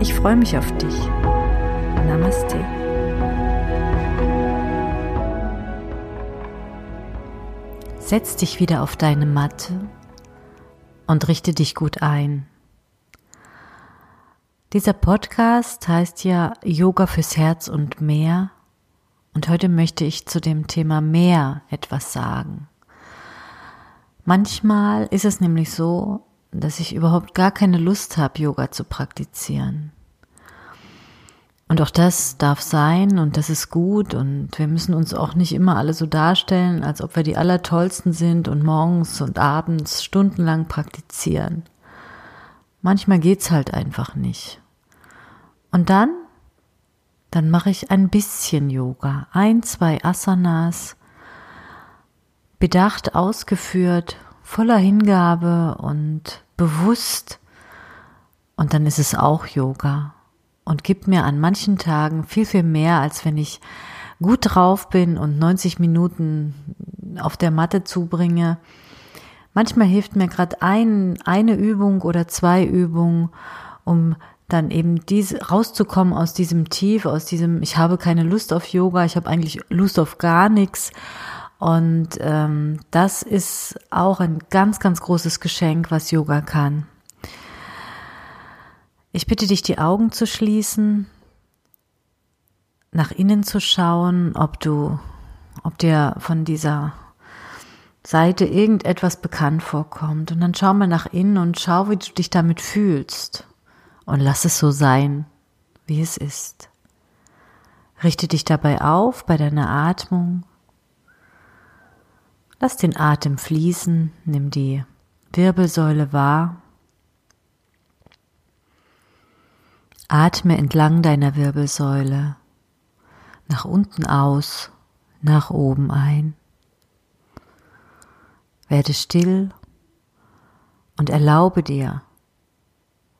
Ich freue mich auf dich. Namaste. Setz dich wieder auf deine Matte und richte dich gut ein. Dieser Podcast heißt ja Yoga fürs Herz und mehr. Und heute möchte ich zu dem Thema mehr etwas sagen. Manchmal ist es nämlich so, dass ich überhaupt gar keine Lust habe, Yoga zu praktizieren. Und auch das darf sein und das ist gut und wir müssen uns auch nicht immer alle so darstellen, als ob wir die Allertollsten sind und morgens und abends stundenlang praktizieren. Manchmal geht's halt einfach nicht. Und dann, dann mache ich ein bisschen Yoga, ein, zwei Asanas, bedacht ausgeführt, voller Hingabe und bewusst. Und dann ist es auch Yoga und gibt mir an manchen Tagen viel, viel mehr, als wenn ich gut drauf bin und 90 Minuten auf der Matte zubringe. Manchmal hilft mir gerade ein, eine Übung oder zwei Übungen, um dann eben diese rauszukommen aus diesem Tief, aus diesem, ich habe keine Lust auf Yoga, ich habe eigentlich Lust auf gar nichts. Und ähm, das ist auch ein ganz, ganz großes Geschenk, was Yoga kann. Ich bitte dich, die Augen zu schließen, nach innen zu schauen, ob du, ob dir von dieser Seite irgendetwas bekannt vorkommt. Und dann schau mal nach innen und schau, wie du dich damit fühlst. Und lass es so sein, wie es ist. Richte dich dabei auf bei deiner Atmung. Lass den Atem fließen, nimm die Wirbelsäule wahr. Atme entlang deiner Wirbelsäule, nach unten aus, nach oben ein. Werde still und erlaube dir,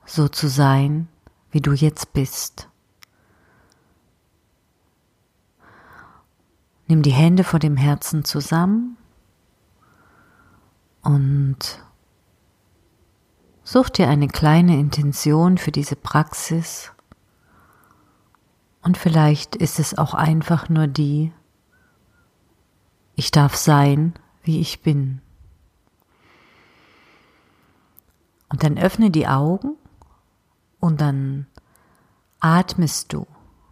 so zu sein, wie du jetzt bist. Nimm die Hände vor dem Herzen zusammen und Such dir eine kleine Intention für diese Praxis und vielleicht ist es auch einfach nur die, ich darf sein, wie ich bin. Und dann öffne die Augen und dann atmest du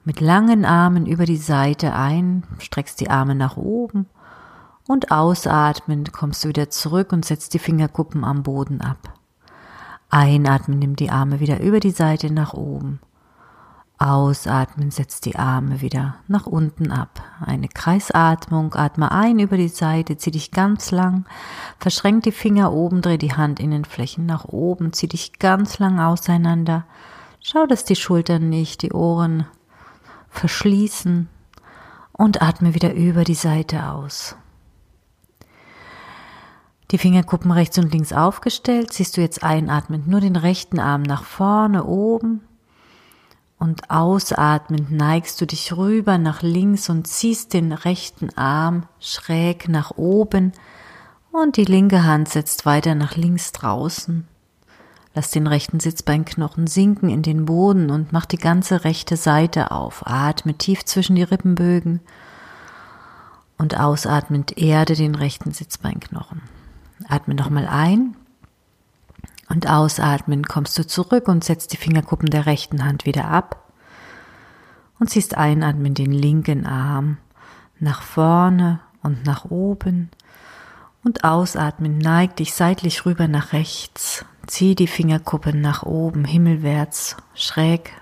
mit langen Armen über die Seite ein, streckst die Arme nach oben und ausatmend kommst du wieder zurück und setzt die Fingerkuppen am Boden ab. Einatmen, nimm die Arme wieder über die Seite nach oben. Ausatmen, setz die Arme wieder nach unten ab. Eine Kreisatmung, atme ein über die Seite, zieh dich ganz lang, verschränk die Finger oben, dreh die Handinnenflächen nach oben, zieh dich ganz lang auseinander. Schau, dass die Schultern nicht die Ohren verschließen und atme wieder über die Seite aus. Die Fingerkuppen rechts und links aufgestellt, ziehst du jetzt einatmend nur den rechten Arm nach vorne oben und ausatmend neigst du dich rüber nach links und ziehst den rechten Arm schräg nach oben und die linke Hand setzt weiter nach links draußen. Lass den rechten Sitzbeinknochen sinken in den Boden und mach die ganze rechte Seite auf. Atme tief zwischen die Rippenbögen und ausatmend erde den rechten Sitzbeinknochen. Atme nochmal ein und ausatmen. Kommst du zurück und setzt die Fingerkuppen der rechten Hand wieder ab und ziehst einatmen den linken Arm nach vorne und nach oben und ausatmen. Neig dich seitlich rüber nach rechts, zieh die Fingerkuppen nach oben, himmelwärts, schräg.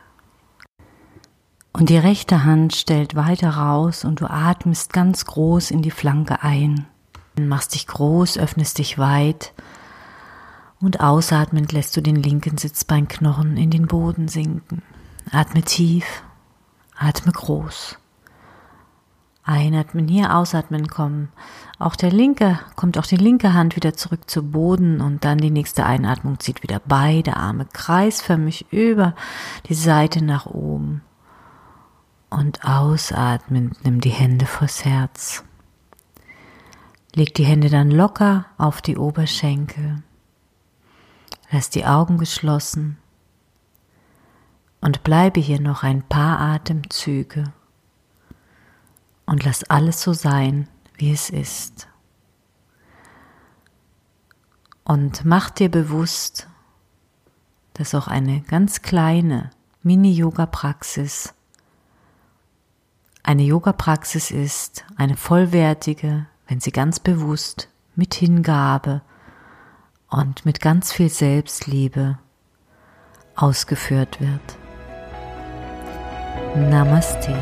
Und die rechte Hand stellt weiter raus und du atmest ganz groß in die Flanke ein machst dich groß, öffnest dich weit Und ausatmend lässt du den linken Sitzbeinknochen in den Boden sinken. Atme tief, atme groß. Einatmen hier, ausatmen kommen. Auch der linke, kommt auch die linke Hand wieder zurück zu Boden und dann die nächste Einatmung zieht wieder beide Arme kreisförmig über die Seite nach oben. Und ausatmend nimm die Hände vors Herz. Leg die Hände dann locker auf die Oberschenkel. Lass die Augen geschlossen und bleibe hier noch ein paar Atemzüge und lass alles so sein, wie es ist. Und mach dir bewusst, dass auch eine ganz kleine Mini-Yoga-Praxis eine Yoga-Praxis ist, eine vollwertige, wenn sie ganz bewusst mit Hingabe und mit ganz viel Selbstliebe ausgeführt wird. Namaste.